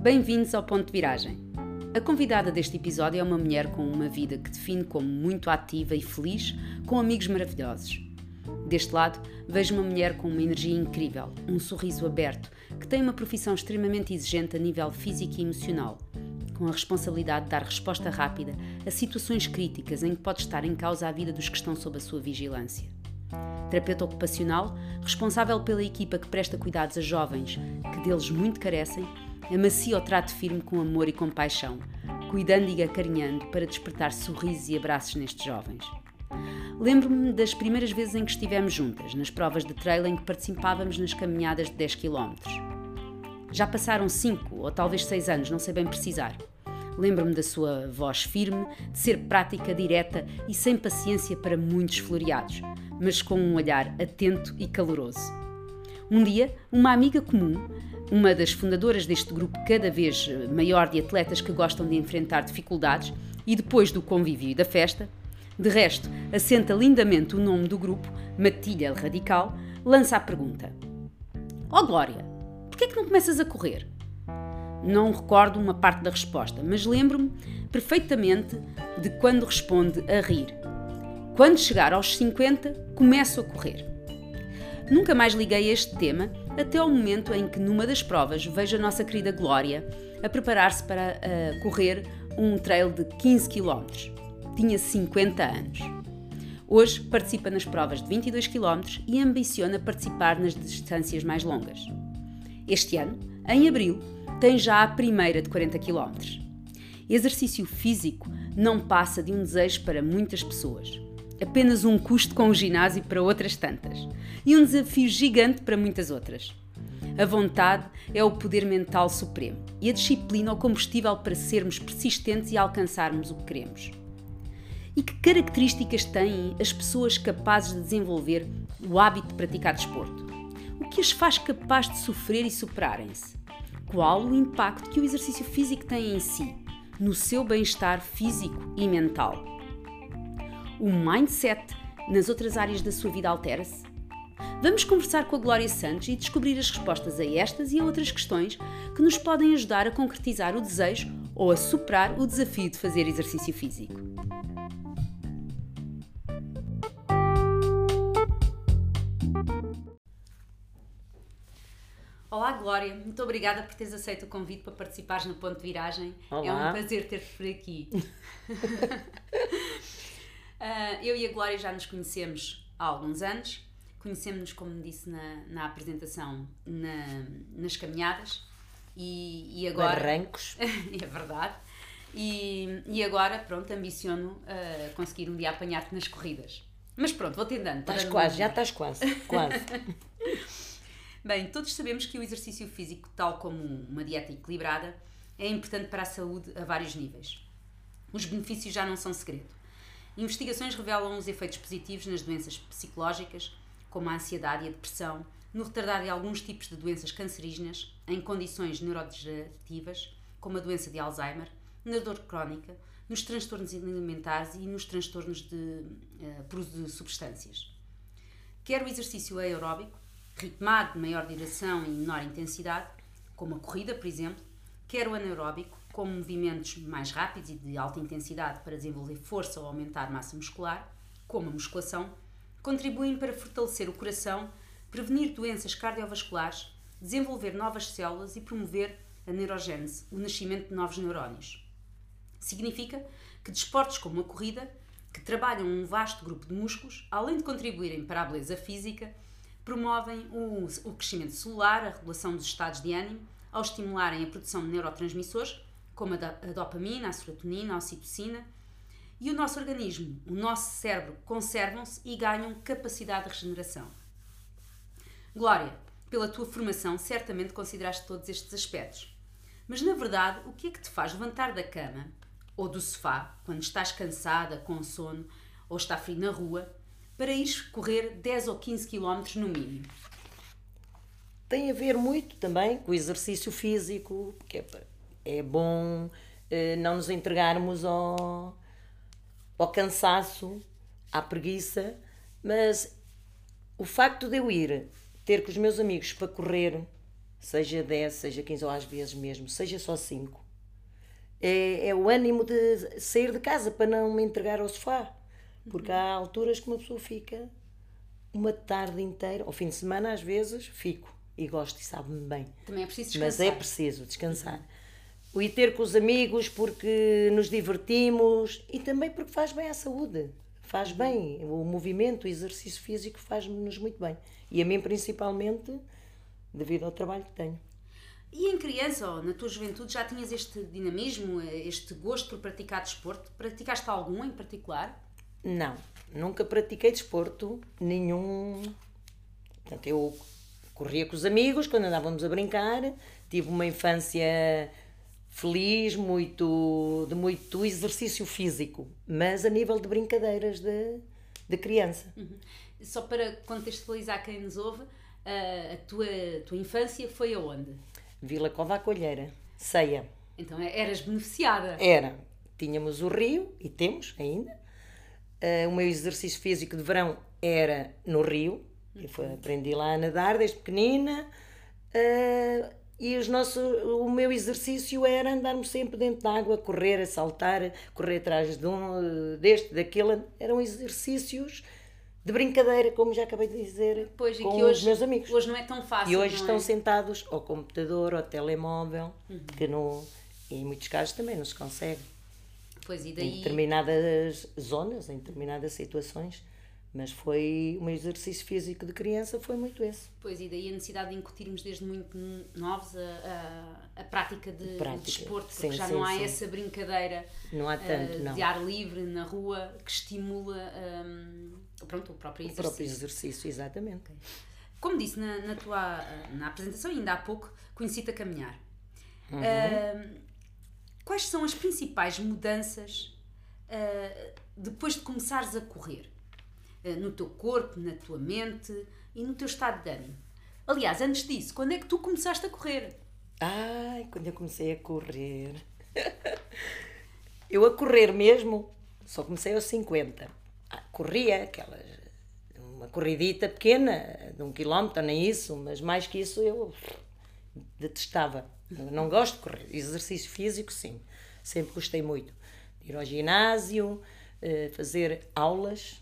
Bem-vindos ao Ponto de Viragem. A convidada deste episódio é uma mulher com uma vida que define como muito ativa e feliz, com amigos maravilhosos. Deste lado, vejo uma mulher com uma energia incrível, um sorriso aberto, que tem uma profissão extremamente exigente a nível físico e emocional, com a responsabilidade de dar resposta rápida a situações críticas em que pode estar em causa a vida dos que estão sob a sua vigilância. Terapeuta ocupacional, responsável pela equipa que presta cuidados a jovens que deles muito carecem amacia o trato firme com amor e compaixão, cuidando e acarinhando para despertar sorrisos e abraços nestes jovens. Lembro-me das primeiras vezes em que estivemos juntas, nas provas de trail em que participávamos nas caminhadas de 10 km. Já passaram 5 ou talvez 6 anos, não sei bem precisar. Lembro-me da sua voz firme, de ser prática, direta e sem paciência para muitos floreados, mas com um olhar atento e caloroso. Um dia, uma amiga comum, uma das fundadoras deste grupo cada vez maior de atletas que gostam de enfrentar dificuldades, e depois do convívio e da festa, de resto, assenta lindamente o nome do grupo, Matilha Radical, lança a pergunta: Ó oh Glória, porquê é que não começas a correr? Não recordo uma parte da resposta, mas lembro-me perfeitamente de quando responde a rir. Quando chegar aos 50, começo a correr. Nunca mais liguei a este tema até ao momento em que, numa das provas, vejo a nossa querida Glória a preparar-se para uh, correr um trail de 15 km. Tinha 50 anos. Hoje participa nas provas de 22 km e ambiciona participar nas distâncias mais longas. Este ano, em abril, tem já a primeira de 40 km. Exercício físico não passa de um desejo para muitas pessoas apenas um custo com o ginásio para outras tantas e um desafio gigante para muitas outras. A vontade é o poder mental supremo e a disciplina o combustível para sermos persistentes e alcançarmos o que queremos. E que características têm as pessoas capazes de desenvolver o hábito de praticar desporto? O que as faz capazes de sofrer e superarem-se? Qual o impacto que o exercício físico tem em si, no seu bem-estar físico e mental? O mindset nas outras áreas da sua vida altera-se? Vamos conversar com a Glória Santos e descobrir as respostas a estas e a outras questões que nos podem ajudar a concretizar o desejo ou a superar o desafio de fazer exercício físico. Olá, Glória, muito obrigada por teres aceito o convite para participares no Ponto de Viragem. Olá. É um prazer ter-te por aqui. Uh, eu e a Glória já nos conhecemos há alguns anos. Conhecemos-nos, como disse na, na apresentação, na, nas caminhadas. E, e agora. Barrancos. é verdade. E, e agora, pronto, ambiciono uh, conseguir um dia apanhar-te nas corridas. Mas pronto, vou tentando. Estás quase, já estás quase. Quase. Bem, todos sabemos que o exercício físico, tal como uma dieta equilibrada, é importante para a saúde a vários níveis. Os benefícios já não são segredo. Investigações revelam os efeitos positivos nas doenças psicológicas, como a ansiedade e a depressão, no retardar de alguns tipos de doenças cancerígenas, em condições neurodegenerativas, como a doença de Alzheimer, na dor crónica, nos transtornos alimentares e nos transtornos de, uso de substâncias. Quer o exercício aeróbico, ritmado de maior duração e menor intensidade, como a corrida, por exemplo, quer o anaeróbico, com movimentos mais rápidos e de alta intensidade para desenvolver força ou aumentar massa muscular, como a musculação, contribuem para fortalecer o coração, prevenir doenças cardiovasculares, desenvolver novas células e promover a neurogênese, o nascimento de novos neurónios. Significa que desportos como a corrida, que trabalham um vasto grupo de músculos, além de contribuírem para a beleza física, promovem o, o crescimento celular, a regulação dos estados de ânimo, ao estimularem a produção de neurotransmissores como a dopamina, a serotonina, a ocitocina, e o nosso organismo, o nosso cérebro conservam-se e ganham capacidade de regeneração. Glória, pela tua formação, certamente consideraste todos estes aspectos. Mas na verdade, o que é que te faz levantar da cama ou do sofá quando estás cansada, com sono ou está frio na rua para ires correr 10 ou 15 km no mínimo? Tem a ver muito também com o exercício físico, que é para é bom eh, não nos entregarmos ao, ao cansaço, à preguiça, mas o facto de eu ir ter com os meus amigos para correr seja 10, seja 15 ou às vezes mesmo, seja só 5. É, é o ânimo de sair de casa para não me entregar ao sofá. Porque há alturas que uma pessoa fica uma tarde inteira, ao fim de semana às vezes, fico e gosto e sabe-me bem. Também é preciso descansar. Mas é preciso descansar. O ir ter com os amigos porque nos divertimos e também porque faz bem à saúde. Faz bem. O movimento, o exercício físico faz-nos muito bem. E a mim principalmente, devido ao trabalho que tenho. E em criança ou na tua juventude já tinhas este dinamismo, este gosto por praticar desporto? Praticaste algum em particular? Não, nunca pratiquei desporto nenhum. Portanto, eu corria com os amigos quando andávamos a brincar, tive uma infância feliz, muito, de muito exercício físico, mas a nível de brincadeiras de, de criança. Uhum. Só para contextualizar quem nos ouve, a tua, a tua infância foi aonde? Vila Cova Colheira, Ceia. Então eras beneficiada? Era. Tínhamos o rio, e temos ainda. Uh, o meu exercício físico de verão era no rio. Eu foi, aprendi lá a nadar desde pequenina. Uh, e os nossos, o meu exercício era andarmos sempre dentro da água, correr, a saltar, correr atrás de um, deste, daquele. Eram exercícios de brincadeira, como já acabei de dizer, pois, com que hoje, os meus amigos. Hoje não é tão fácil. E hoje estão é? sentados ao computador, ao telemóvel, uhum. que no, em muitos casos também não se consegue. Pois, e daí... Em determinadas zonas, em determinadas situações. Mas foi um exercício físico de criança, foi muito esse. Pois, e daí a necessidade de incutirmos desde muito novos a, a, a prática de, prática. de desporto, porque sim, já sim, não há sim. essa brincadeira há tanto, uh, de ar livre na rua que estimula um, pronto, o próprio exercício. O próprio exercício, exatamente. Okay. Como disse na, na, tua na apresentação, ainda há pouco, conheci-te a caminhar. Uhum. Uh, quais são as principais mudanças uh, depois de começares a correr? Eh, no teu corpo, na tua mente e no teu estado de ânimo. Aliás, antes disso, quando é que tu começaste a correr? Ai, quando eu comecei a correr. eu a correr mesmo, só comecei aos 50. Ah, corria aquelas. Uma corridita pequena, de um quilómetro, nem isso, mas mais que isso eu detestava. Eu não gosto de correr. Exercício físico, sim. Sempre gostei muito. Ir ao ginásio, eh, fazer aulas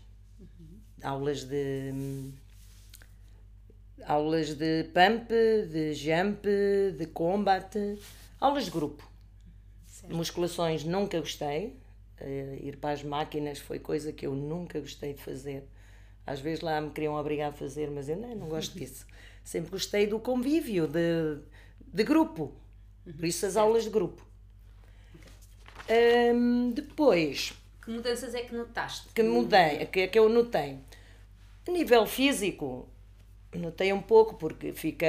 aulas de aulas de pump, de jump, de combat, aulas de grupo. Certo. Musculações nunca gostei. Uh, ir para as máquinas foi coisa que eu nunca gostei de fazer. Às vezes lá me queriam obrigar a fazer, mas eu não, não gosto disso. Sempre gostei do convívio, de, de grupo. Por isso as aulas de grupo. Um, depois. Que mudanças é que notaste? Que mudei, que, que eu notei. A nível físico, notei um pouco, porque fica.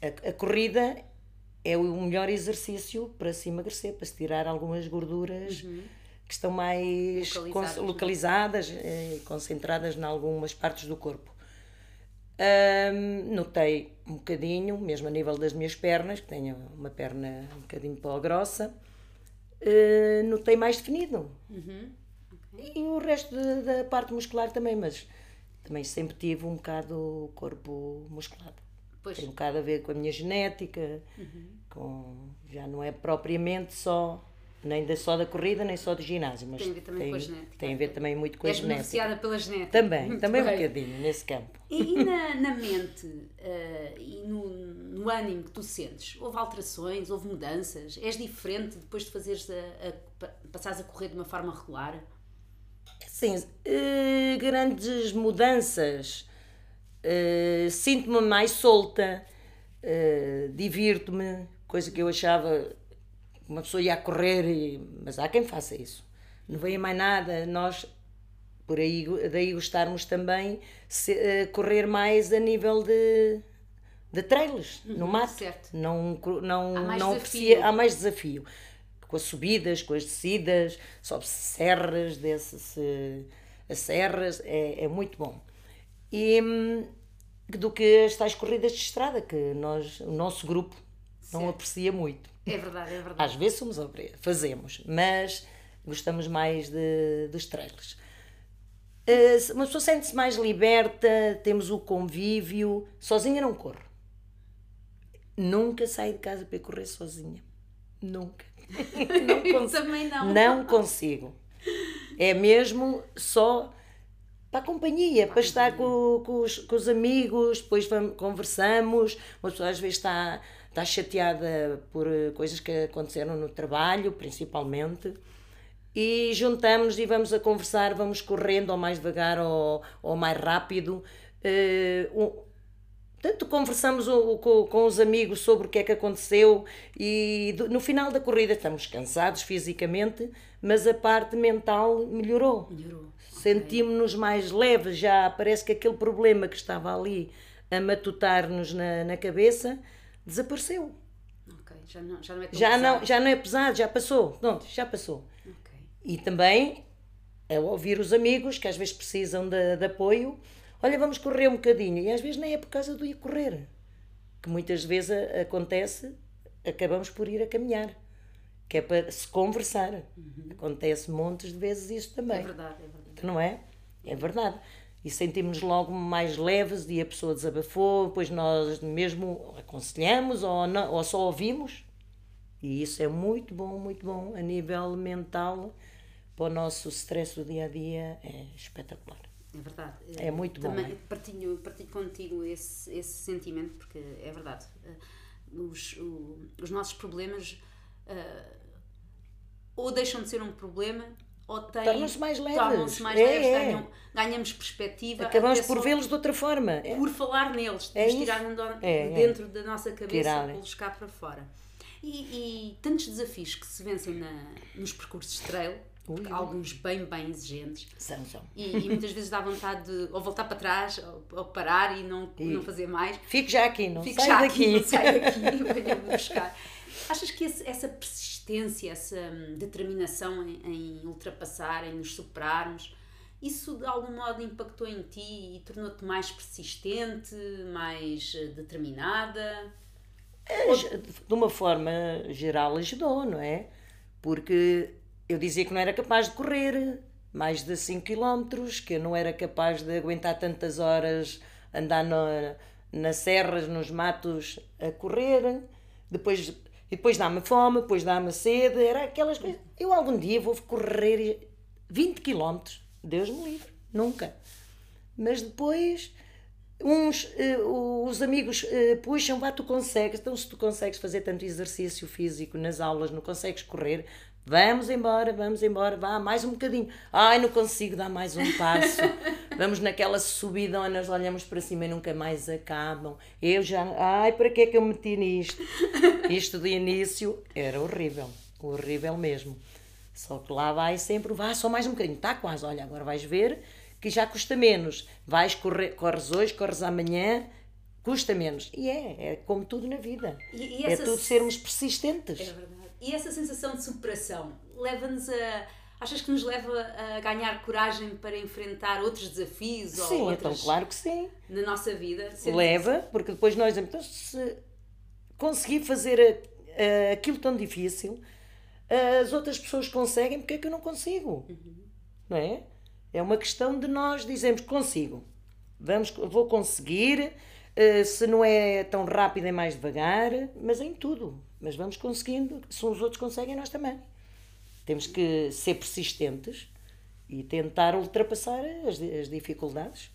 A, a, corrida é o melhor exercício para se emagrecer, para se tirar algumas gorduras uhum. que estão mais localizadas, localizadas e concentradas em algumas partes do corpo. Um, notei um bocadinho, mesmo a nível das minhas pernas, que tenho uma perna um bocadinho pó grossa, uh, notei mais definido. Uhum. Okay. E o resto de, da parte muscular também, mas também sempre tive um bocado corpo musculado. Pois. Tem um bocado a ver com a minha genética, uhum. com, já não é propriamente só, nem da, só da corrida, nem só do ginásio, mas tem a ver também tem, com a genética. Tem a ver também muito com És a genética. beneficiada pela genética. Também, muito também bem. um bocadinho nesse campo. E, e na, na, mente uh, e no, no ânimo que tu sentes, houve alterações, houve mudanças? És diferente depois de fazeres a, a, passares a correr de uma forma regular? Sim, uh, grandes mudanças. Uh, Sinto-me mais solta, uh, divirto-me, coisa que eu achava uma pessoa ia a correr, e, mas há quem faça isso. Não veio mais nada, nós por aí daí gostarmos também se, correr mais a nível de, de trailers uhum, no mato. Certo. Não, não, há mais não desafio. há mais desafio com as subidas, com as descidas, sobe-se serras, desce-se as serras, é, é muito bom. E hum, do que as tais corridas de estrada, que nós, o nosso grupo não certo. aprecia muito. É verdade, é verdade. Às vezes somos fazemos, mas gostamos mais de, dos trailers. Uh, uma pessoa sente-se mais liberta, temos o convívio, sozinha não corre. nunca saio de casa para correr sozinha. Nunca. não consigo. Também não. Não consigo. É mesmo só para a companhia, para, estar com, com, os, com os amigos, depois vamos, conversamos. Uma pessoa às vezes está, está chateada por eh, coisas que aconteceram no trabalho, principalmente. E juntamos e vamos a conversar, vamos correndo ou mais devagar ou, ou mais rápido. Uh, tanto conversamos com, com os amigos sobre o que é que aconteceu e no final da corrida estamos cansados fisicamente, mas a parte mental melhorou. Melhorou. Sentimos-nos mais leves, já parece que aquele problema que estava ali a matutar-nos na, na cabeça desapareceu. Já não, já não é já pesado. Não, já não é pesado, já passou. Pronto, já passou. Ok. E também a ouvir os amigos que às vezes precisam de, de apoio olha, vamos correr um bocadinho. E às vezes nem é por causa do ir correr, que muitas vezes acontece, acabamos por ir a caminhar, que é para se conversar. Uhum. Acontece montes de vezes isso também. É verdade, é verdade. Não é? É verdade. E sentimos logo mais leves e a pessoa desabafou, depois nós mesmo aconselhamos ou, não, ou só ouvimos. E isso é muito bom, muito bom a nível mental para o nosso stress do dia a dia, é espetacular. É verdade. É muito bom. Também é? partilho, partilho contigo esse, esse sentimento, porque é verdade. Eh, os, o, os nossos problemas uh, ou deixam de ser um problema ou tornam-se mais leves. Tornam-se mais é, leves, é. Ganham, ganhamos perspectiva. Acabamos por vê-los de outra forma. É. Por falar neles, é tirar é, dentro da nossa cabeça e cá para fora. E, e, tantos desafios que se vencem na, nos percursos de trail Ui, alguns bem, bem exigentes. São, são. E, e, muitas vezes dá vontade de ou voltar para trás ou, ou parar e não, e não fazer mais. Fico já aqui, não Fico sai já daqui. Aqui, sai daqui, venha-me buscar. Achas que esse, essa persistência, essa hum, determinação em, em, ultrapassar, em nos superarmos, isso de algum modo impactou em ti e tornou-te mais persistente, mais eh, determinada? De uma forma geral ajudou, não é? Porque eu dizia que não era capaz de correr mais de 5 km, que eu não era capaz de aguentar tantas horas andar na, nas serras, nos matos a correr. Depois, depois dá-me fome, depois dá-me sede, era aquelas coisas. Eu algum dia vou correr 20 km, Deus me livre, nunca. Mas depois uns uh, os amigos uh, puxam, vá, tu consegues, então se tu consegues fazer tanto exercício físico nas aulas, não consegues correr, Vamos embora, vamos embora, vá, mais um bocadinho. Ai, não consigo dar mais um passo. vamos naquela subidão, nós olhamos para cima e nunca mais acabam. Eu já, ai, para que é que eu meti nisto? Isto de início era horrível, horrível mesmo. Só que lá vai sempre, vá, só mais um bocadinho, está quase, olha, agora vais ver que já custa menos. Vais correr, corres hoje, corres amanhã, custa menos. E é, é como tudo na vida. E, e é tudo sermos persistentes. É verdade. E essa sensação de superação leva-nos a. Achas que nos leva a ganhar coragem para enfrentar outros desafios? Sim, ou então claro que sim. Na nossa vida? Leva, assim? porque depois nós, então, se conseguir fazer aquilo tão difícil, as outras pessoas conseguem, porque é que eu não consigo? Uhum. Não é? É uma questão de nós dizermos consigo. Vamos, vou conseguir, uh, se não é tão rápido é mais devagar, mas em tudo. Mas vamos conseguindo, se os outros conseguem, nós também. Temos que ser persistentes e tentar ultrapassar as, as dificuldades.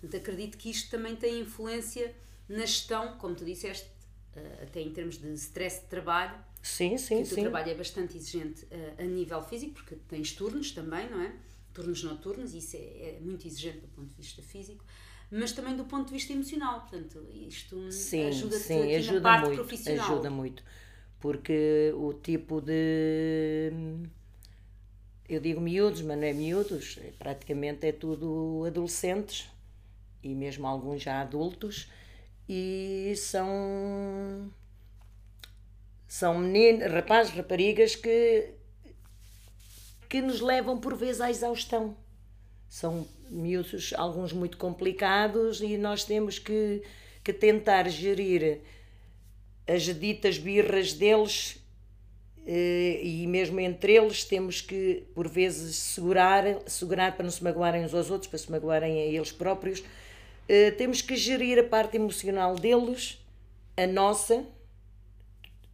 Portanto, acredito que isto também tem influência na gestão, como tu disseste, eh, até em termos de stress de trabalho. Sim, sim, sim. O trabalho é bastante exigente eh, a nível físico, porque tens turnos também, não é? Turnos noturnos, e isso é, é muito exigente do ponto de vista físico mas também do ponto de vista emocional. Portanto, isto ajuda-te ajuda na parte muito, profissional. Ajuda muito, porque o tipo de. Eu digo miúdos, mas não é miúdos, é, praticamente é tudo adolescentes e mesmo alguns já adultos, e são. São meninos, rapazes, raparigas que, que nos levam por vezes à exaustão. São miúdos, alguns muito complicados, e nós temos que, que tentar gerir as ditas birras deles eh, e mesmo entre eles temos que por vezes segurar, segurar para não se magoarem uns aos outros, para se magoarem a eles próprios. Eh, temos que gerir a parte emocional deles, a nossa,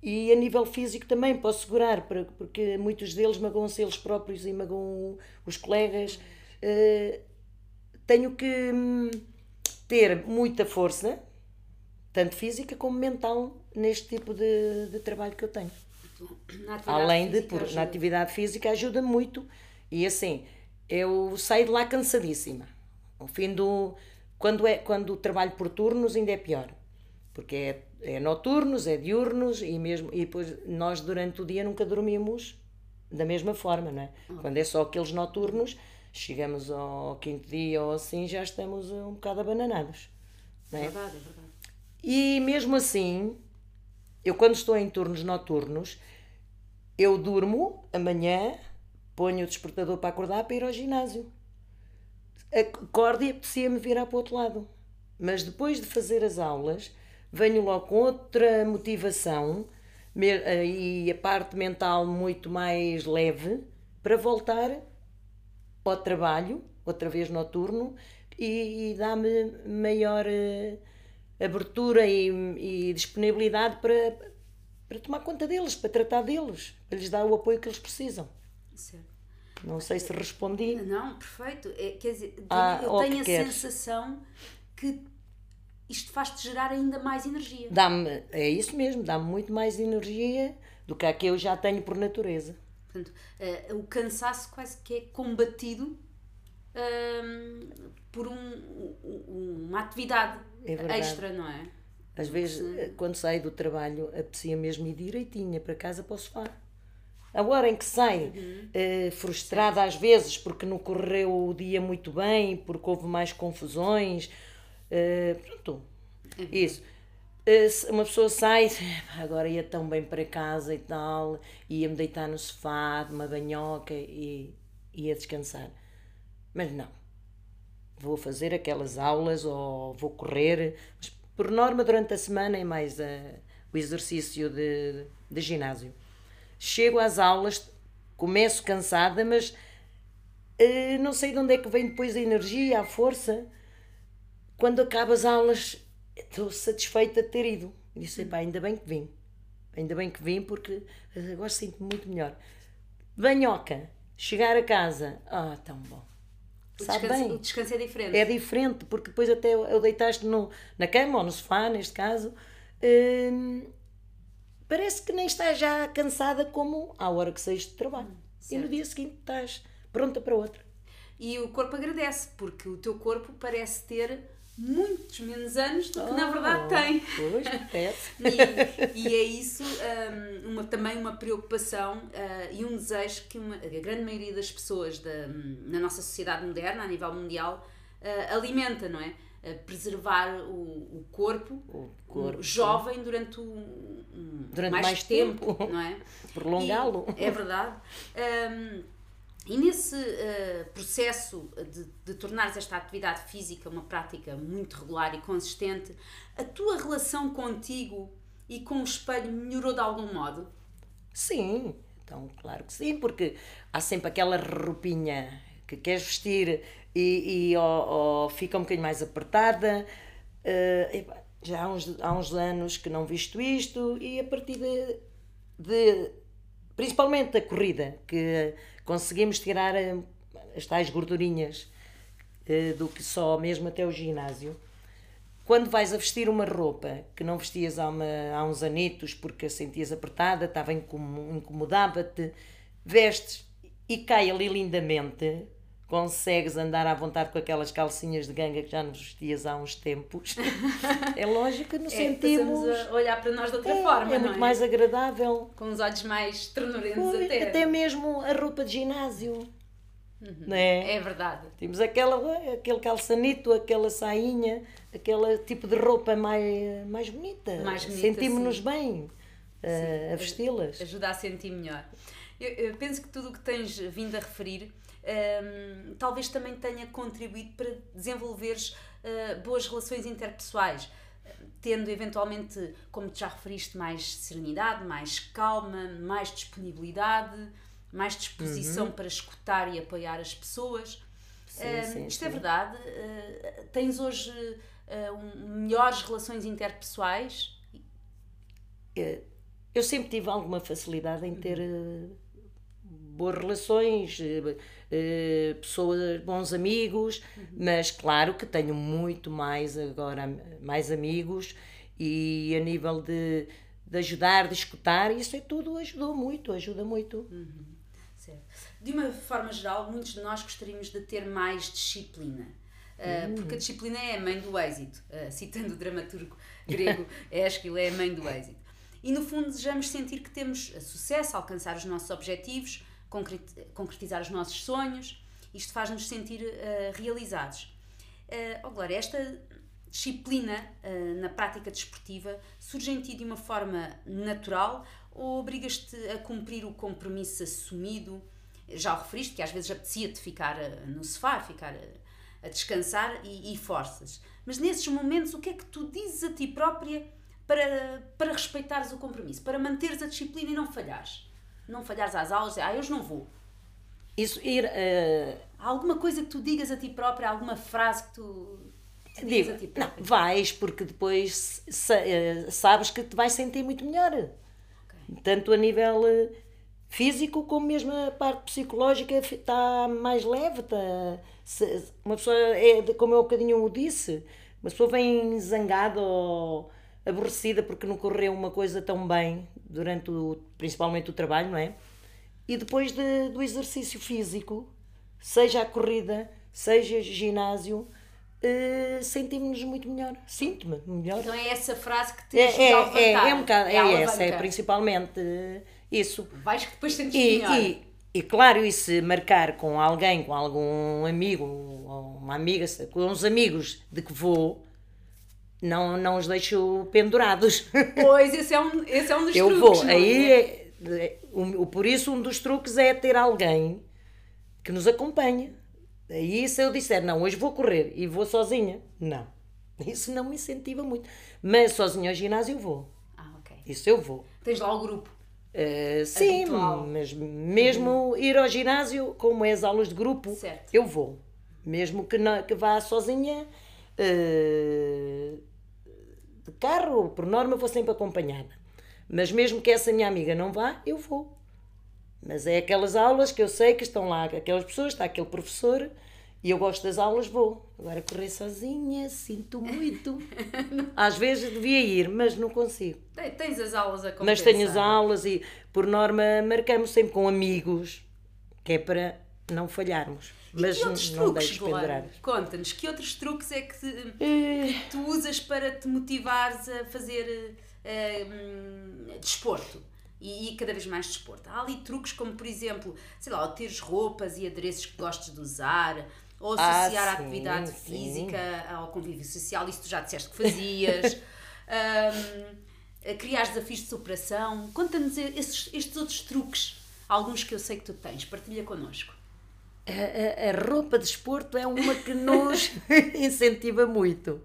E a nível físico também posso segurar, porque muitos deles magoam-se eles próprios e magoam os colegas. Tenho que hum, ter muita força, tanto física como mental, neste tipo de, de trabalho que eu tenho. Além de, por, ajuda. na atividade física, ajuda muito. E assim, eu saio de lá cansadíssima. Ao fim do. Quando, é, quando trabalho por turnos, ainda é pior. Porque é, é noturnos, é diurnos e mesmo. E depois nós durante o dia nunca dormimos da mesma forma, não é? Quando é só aqueles noturnos, chegamos ao quinto dia ou assim, já estamos um bocado abananados. É verdade, é verdade. E mesmo assim, eu quando estou em turnos noturnos, eu durmo amanhã, ponho o despertador para acordar para ir ao ginásio. Acordo e apetecia-me virar para o outro lado. Mas depois de fazer as aulas, venho logo com outra motivação eh, e a parte mental muito mais leve para voltar ao trabalho, outra vez noturno, e, e dá-me maior eh, abertura e, e disponibilidade para, para tomar conta deles, para tratar deles, para lhes dar o apoio que eles precisam. Certo. Não sei se respondi. Não, perfeito. É, quer dizer, Ah, eu tenho a queres. sensação que isto faz-te gerar ainda mais energia. Dá-me, é isso mesmo, dá-me muito mais energia do que a que eu já tenho por natureza. Portanto, eh, o cansaço quase que é combatido hum, por um- um- uma atividade É extra, não é? Às vezes, eh, quando saio do trabalho, apetecia mesmo ir direitinha para casa para o sofá. A hora em que sai, eh, frustrada às vezes porque não correu o dia muito bem, porque houve mais confusões, eh, pronto, isso. Eh, uma pessoa sai, "Ah, agora ia tão bem para casa e tal, ia-me deitar no sofá, de uma banhoca e ia descansar. Mas não vou fazer aquelas aulas ou vou correr. Mas, por norma, durante a semana é mais eh, o exercício de, de ginásio. Chego às aulas, começo cansada, mas eh, não sei de onde é que vem depois a energia, a força. Quando acabo as aulas, estou satisfeita de ter ido. E disse, pá, ainda bem que vim. Ainda bem que vim porque agora sinto-me muito melhor. Banhoca, chegar a casa, ah, tão bom. O Sabe descanso, bem? o descanso é diferente. É diferente, porque depois até eu deitaste no, na cama ou no sofá, neste caso, hum, parece que nem estás já cansada como à hora que saís de trabalho. E no Certo. dia seguinte estás pronta para outra. E o corpo agradece, porque o teu corpo parece ter muitos menos anos do que na verdade Oh, tem. Pois. E, e é isso hum, uma, também uma preocupação ah, e um desejo que uma- a grande maioria das pessoas da, na nossa sociedade moderna, a nível mundial, ah, alimenta, não é? Ah, preservar o, o corpo, O corpo, jovem durante o, um- Durante mais tempo. não é? Prolongá-lo. É verdade. Hum, e nesse uh, processo de, de tornares esta atividade física uma prática muito regular e consistente, a tua relação contigo e com o espelho melhorou de algum modo? Sim, então claro que sim, porque há sempre aquela roupinha que queres vestir e, e fica um bocadinho mais apertada. Epá, já há uns, há uns anos que não visto isto e a partir de, de principalmente da corrida, que conseguimos tirar eh, as tais gordurinhas eh, do que só mesmo até o ginásio. Quando vais a vestir uma roupa que não vestias há, uma, há uns anitos porque a sentias apertada, estava incomo- incomodava-te, vestes e cai ali lindamente, consegues andar à vontade com aquelas calcinhas de ganga que já nos vestias há uns tempos. é lógico que nos É, sentimos. a olhar para nós de outra É, forma, é muito é? mais agradável. Com os olhos mais ternurentos até. até mesmo a roupa de ginásio. Não é? É verdade. Temos aquela, aquele calçanito, aquela sainha, aquele tipo de roupa mais, mais bonita. Mais bonita, Sentimos-nos sim. bem uh, a vesti-las. ajuda a sentir melhor. Eu, eu penso que tudo o que tens vindo a referir hum, talvez também tenha contribuído para desenvolveres ah, boas relações interpessoais, tendo eventualmente, como tu já referiste, mais serenidade, mais calma, mais disponibilidade, mais disposição para escutar e apoiar as pessoas. Uhum. Sim, Hum, sim, isto é sim. verdade? Ah, tens hoje ah, um- melhores relações interpessoais? eu sempre tive alguma facilidade em ter uh, boas relações, uh, uh, pessoas, bons amigos, uhum. mas claro que tenho muito mais agora, mais amigos e a nível de, de ajudar, de escutar, isso é tudo ajudou muito, ajuda muito. Uhum. De uma forma geral, muitos de nós gostaríamos de ter mais disciplina. Uh, porque a disciplina é a mãe do êxito. Uh, citando o dramaturgo grego Esquilo, é a mãe do êxito. E no fundo desejamos sentir que temos sucesso, alcançar os nossos objetivos, concretizar os nossos sonhos. Isto faz-nos sentir uh, realizados. Uh, oh Glória, esta disciplina uh, na prática desportiva surge em ti de uma forma natural ou obrigas-te a cumprir o compromisso assumido? Já o referiste que às vezes apetecia-te ficar no sofá, ficar a descansar e, e forças. Mas nesses momentos, o que é que tu dizes a ti própria para, para respeitares o compromisso, para manteres a disciplina e não falhares. Não falhares às aulas, ah, hoje não vou. Isso ir. Uh... Há alguma coisa que tu digas a ti própria, alguma frase que tu. Digo, não, vais, porque depois eh, sabes que te vais sentir muito melhor. Okay. Tanto a nível eh, físico como mesmo a parte psicológica está mais leve. Está, uma pessoa, é, como eu um bocadinho o disse, uma pessoa vem zangada ou aborrecida porque não correu uma coisa tão bem durante o, principalmente o trabalho, não é? E depois de, do exercício físico, seja a corrida, seja ginásio, uh, sentimos-nos muito melhor. Sinto-me melhor. Então é essa frase que te é, é, é, é, um bocado, é, é essa, é principalmente uh, isso. Vais que depois sentes e, melhor. E, e claro, e se marcar com alguém, com algum amigo, ou uma amiga, com uns amigos de que vou, não, não os deixo pendurados. Pois, esse é um, esse é um dos eu truques. Eu vou, aí, é? É, o, por isso, um dos truques é ter alguém que nos acompanhe. Aí, se eu disser, não, hoje vou correr e vou sozinha, não. Isso não me incentiva muito. Mas sozinha ao ginásio eu vou. Ah, ok. Isso eu vou. Tens lá o grupo? Uh, sim, mas mesmo uhum. ir ao ginásio, como é as aulas de grupo, certo. eu vou. Mesmo que, não, que vá sozinha, uh, de carro, por norma, vou sempre acompanhada. Mas mesmo que essa minha amiga não vá, eu vou. Mas é aquelas aulas que eu sei que estão lá, aquelas pessoas, está aquele professor e eu gosto das aulas, vou. Agora correr sozinha, sinto muito. Às vezes devia ir, mas não consigo. Tens as aulas a compensar. Mas tenho as aulas e, por norma, marcamos sempre com amigos, que é para não falharmos. Mas que outros não, truques, não Conta-nos, que outros truques é que, que, tu usas para te motivares a fazer uh, desporto? E, e, cada vez mais desporto. Há ali truques como, por exemplo, sei lá, teres roupas e adereços que gostes de usar, ou ah, associar ah, a atividade sim. física ao convívio social, isso tu já disseste que fazias. um, criar desafios de superação. Conta-nos estes outros truques, alguns que eu sei que tu tens, partilha connosco a, a, roupa de esporto é uma que nos incentiva muito.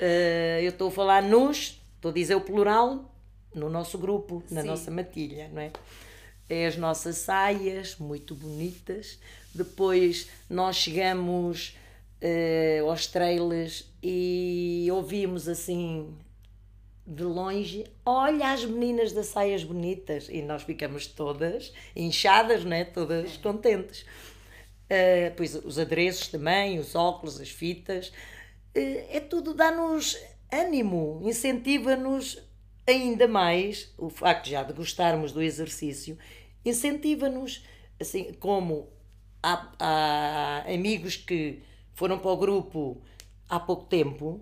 Uh, eu estou a falar nos, estou a dizer o plural, no nosso grupo, na Sim. nossa matilha, não é? É as nossas saias, muito bonitas. Depois nós chegamos uh, aos trailers e ouvimos assim de longe, olha as meninas das saias bonitas e nós ficamos todas inchadas, né? todas é. contentes. Uh, pois os adereços também, os óculos, as fitas, uh, é tudo dá-nos ânimo, incentiva-nos ainda mais, o facto já de gostarmos do exercício, incentiva-nos, assim, como há, há amigos que foram para o grupo há pouco tempo,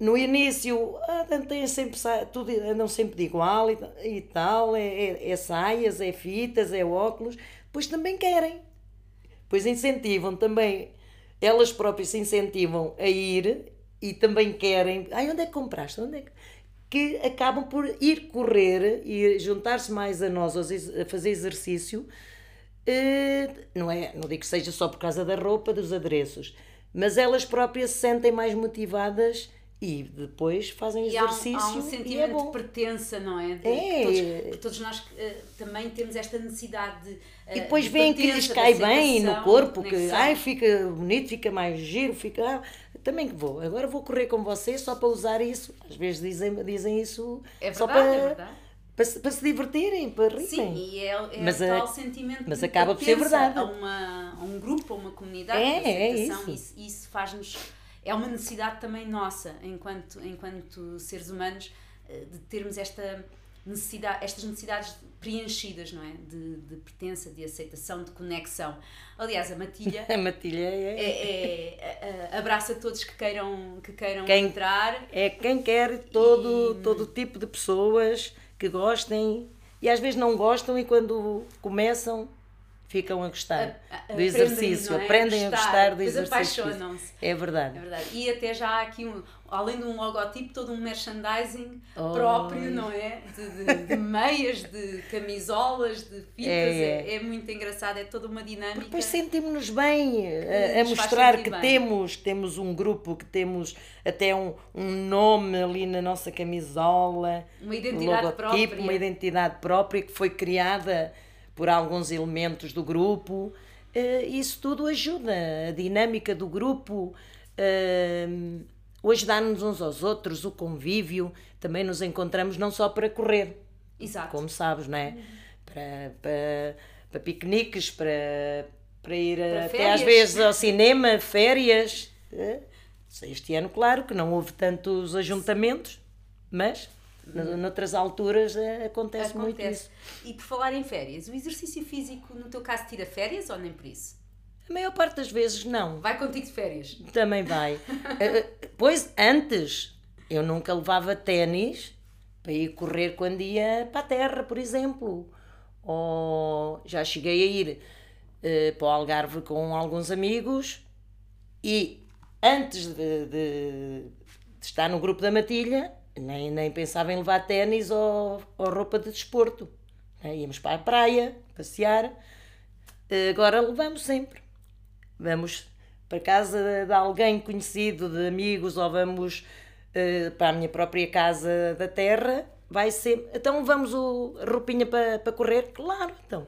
no início ah, têm sempre, tudo, andam sempre de igual e, e tal, é, é, é saias, é fitas, é óculos, pois também querem pois incentivam também, elas próprias se incentivam a ir e também querem. Ai, onde é que compraste? Onde é que... que acabam por ir correr e juntar-se mais a nós a fazer exercício. Eh, não é, não digo que seja só por causa da roupa, dos adereços, mas elas próprias se sentem mais motivadas e depois fazem e exercício. Há um, há um é sentimento é de pertença, não é? De, é. Todos, todos, nós uh, também temos esta necessidade de. Uh, e depois de veem que lhes cai bem no corpo, que ai, fica bonito, fica mais giro, fica. Ah, também que vou, agora vou correr com você só para usar isso. Às vezes dizem, dizem isso é verdade, só para. É verdade. para, se- para se divertirem, para rirem. Sim, e é, é Mas o a- tal sentimento mas acaba por ser verdade. A, uma, a um grupo, a uma comunidade, É, de é isso. Isso, isso faz-nos. É uma necessidade também nossa, enquanto, enquanto seres humanos, eh, de termos esta necessidade, estas necessidades preenchidas, não é? De, de pertença, de aceitação, de conexão. Aliás, a matilha A matilha é, é, é- a- a- abraça todos que queiram, que queiram Quem- entrar. é quem quer todo, E- todo tipo de pessoas que gostem e às vezes não gostam e quando começam ficam a gostar A- a- do aprendem, exercício, não é? aprendem a Gostar, gostar do exercício. apaixonam-se. É verdade. É verdade. E até já há aqui, um, além de um logotipo, todo um merchandising Oi. próprio, não é? De, de- de meias, de camisolas, de fitas. É, É, é muito engraçado, é toda uma dinâmica. Depois sentimos-nos bem a, a mostrar que bem. temos, que temos um grupo, que temos até um, um nome ali na nossa camisola, Uma um identidade logotipo, própria. uma identidade própria que foi criada por alguns elementos do grupo. Eh, Isso tudo ajuda, a dinâmica do grupo, eh, o ajudar-nos uns aos outros, o convívio. Também nos encontramos não só para correr, Exato. como sabes, não é? Para, para, para piqueniques, para, para ir Para até férias. às vezes ao cinema, férias. Eh, Este ano, claro, que não houve tantos ajuntamentos, mas noutras alturas eh, acontece, muito isso. E por falar em férias, o exercício físico, no teu caso, tira férias ou nem por isso? A maior parte das vezes não. Vai contigo de férias. Também vai. Eh, eh, Pois antes eu nunca levava ténis para ir correr quando ia para a terra, por exemplo. Ou já cheguei a ir eh, para o Algarve com alguns amigos e antes de, de- de estar no grupo da matilha nem, nem pensava em levar ténis ou, ou roupa de desporto. né? Íamos para a praia, passear. Eh, Agora levamos sempre vamos para casa de- alguém conhecido, de amigos, ou vamos eh, para a minha própria casa da terra, vai sempre. Então vamos o, a roupinha para, para correr? Claro, então.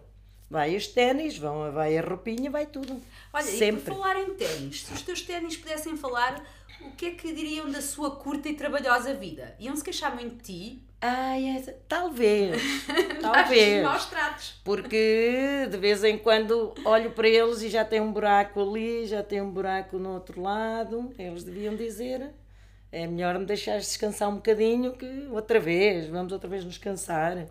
Vai os ténis, vão, vai a roupinha, vai tudo. Olha, e sempre. por falar em ténis, se os teus ténis pudessem falar, o que é que diriam da sua curta e trabalhosa vida? Iam-se queixar muito de ti? Ai, é- talvez. Talvez. maus tratos. Porque de vez em quando olho para eles e já tem um buraco ali, já tem um buraco no outro lado. Eles deviam dizer: é melhor me deixar descansar um bocadinho que outra vez, vamos outra vez nos cansar.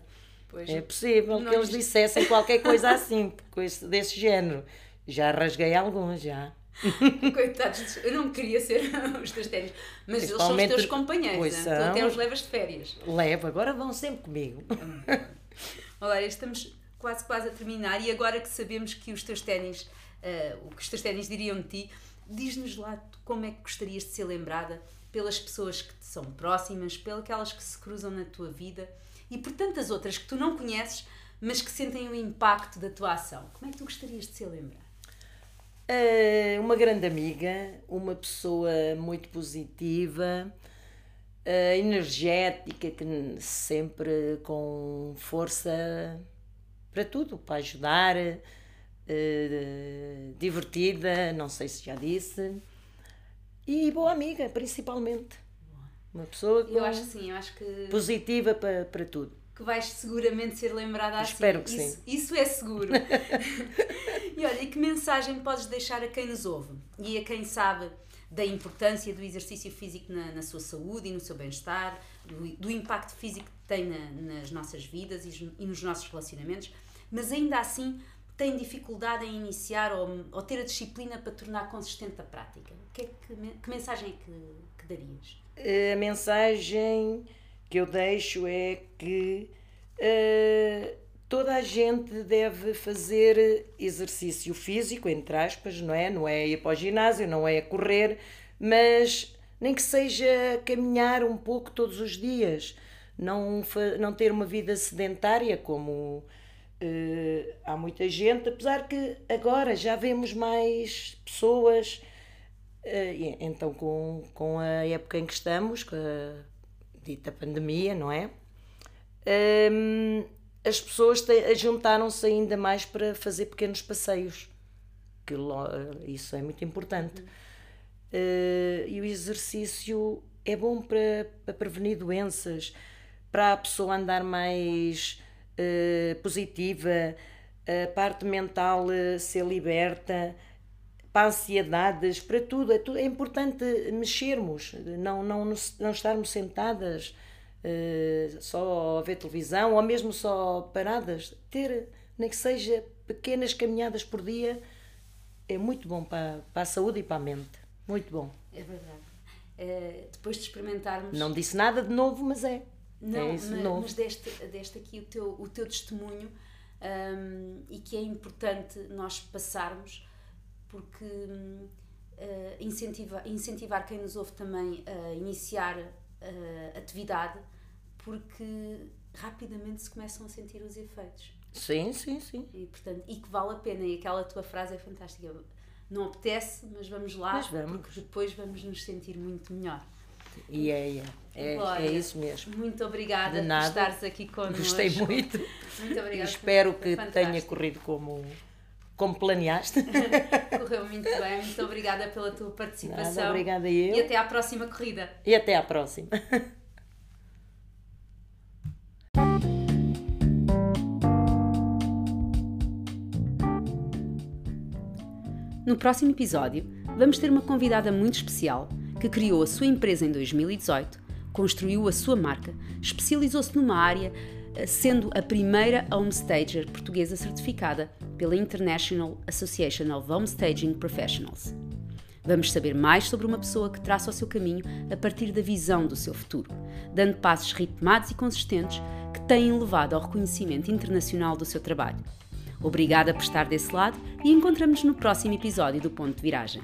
Pois, É possível que eles dissessem qualquer coisa assim, desse género. Já rasguei alguns, já. coitados, eu não queria ser os teus ténis, mas eles são os teus companheiros, né? tu até os levas de férias. Levo, agora vão sempre comigo. Olha, estamos quase quase a terminar e agora que sabemos que os teus ténis, eh, o que os teus ténis diriam de ti, diz-nos lá como é que gostarias de ser lembrada pelas pessoas que te são próximas, pelas aquelas que se cruzam na tua vida e por tantas outras que tu não conheces, mas que sentem o impacto da tua ação. Como é que tu gostarias de ser lembrada? Eh, uma grande amiga, uma pessoa muito positiva, eh, energética, que sempre com força para tudo, para ajudar, eh, divertida, não sei se já disse, e boa amiga, principalmente. Uma pessoa Eu com- acho que sim, eu acho que positiva para, para tudo. Que vais seguramente ser lembrada assim. Espero que isso, sim. Isso é seguro. e olha, e que mensagem podes deixar a quem nos ouve e a quem sabe da importância do exercício físico na, na sua saúde e no seu bem-estar, do, do impacto físico que tem na- nas nossas vidas e, e nos nossos relacionamentos, mas ainda assim tem dificuldade em iniciar ou, ou ter a disciplina para tornar consistente a prática. Que, é que, que mensagem é que, que darias? A mensagem que eu deixo é que eh, toda a gente deve fazer exercício físico, entre aspas, não é? Não é ir para o ginásio, não é correr, mas nem que seja caminhar um pouco todos os dias, não, não ter uma vida sedentária como eh, há muita gente, apesar que agora já vemos mais pessoas e então, com, com a época em que estamos, com a dita pandemia, não é? Hum, as pessoas juntaram-se ainda mais para fazer pequenos passeios, que isso é muito importante. Eh, e o exercício é bom para, para prevenir doenças, para a pessoa andar mais uh, positiva, a parte mental uh, ser liberta, para ansiedades, para tudo. É, tudo, é importante mexermos, não, não, não estarmos sentadas uh, só a ver televisão ou mesmo só paradas. Ter, nem que seja pequenas caminhadas por dia, é muito bom para, para a saúde e para a mente. Muito bom. É verdade. É, depois de experimentarmos. Não disse nada de novo, mas é. Não, é mas, novo. mas deste, deste aqui o teu, o teu testemunho um, e que é importante nós passarmos porque uh, incentiva, incentivar quem nos ouve também a iniciar uh, atividade, porque rapidamente se começam a sentir os efeitos. Sim, sim, sim. E, portanto, e que vale a pena, e aquela tua frase é fantástica. Não apetece, mas vamos lá, mas vamos. porque depois vamos nos sentir muito melhor. E é, é, é, Glória, é isso mesmo. Muito obrigada por estares aqui connosco. Gostei muito. Muito obrigada. E espero que tenha corrido como como planeaste. Correu muito bem, muito obrigada pela tua participação. Nada, obrigada eu. E até à próxima corrida. E até à próxima. No próximo episódio, vamos ter uma convidada muito especial que criou a sua empresa em 2018, construiu a sua marca, especializou-se numa área sendo a primeira homestager portuguesa certificada pela International Association of Homestaging Professionals. Vamos saber mais sobre uma pessoa que traça o seu caminho a partir da visão do seu futuro, dando passos ritmados e consistentes que têm levado ao reconhecimento internacional do seu trabalho. Obrigada por estar desse lado e encontramos-nos no próximo episódio do Ponto de Viragem.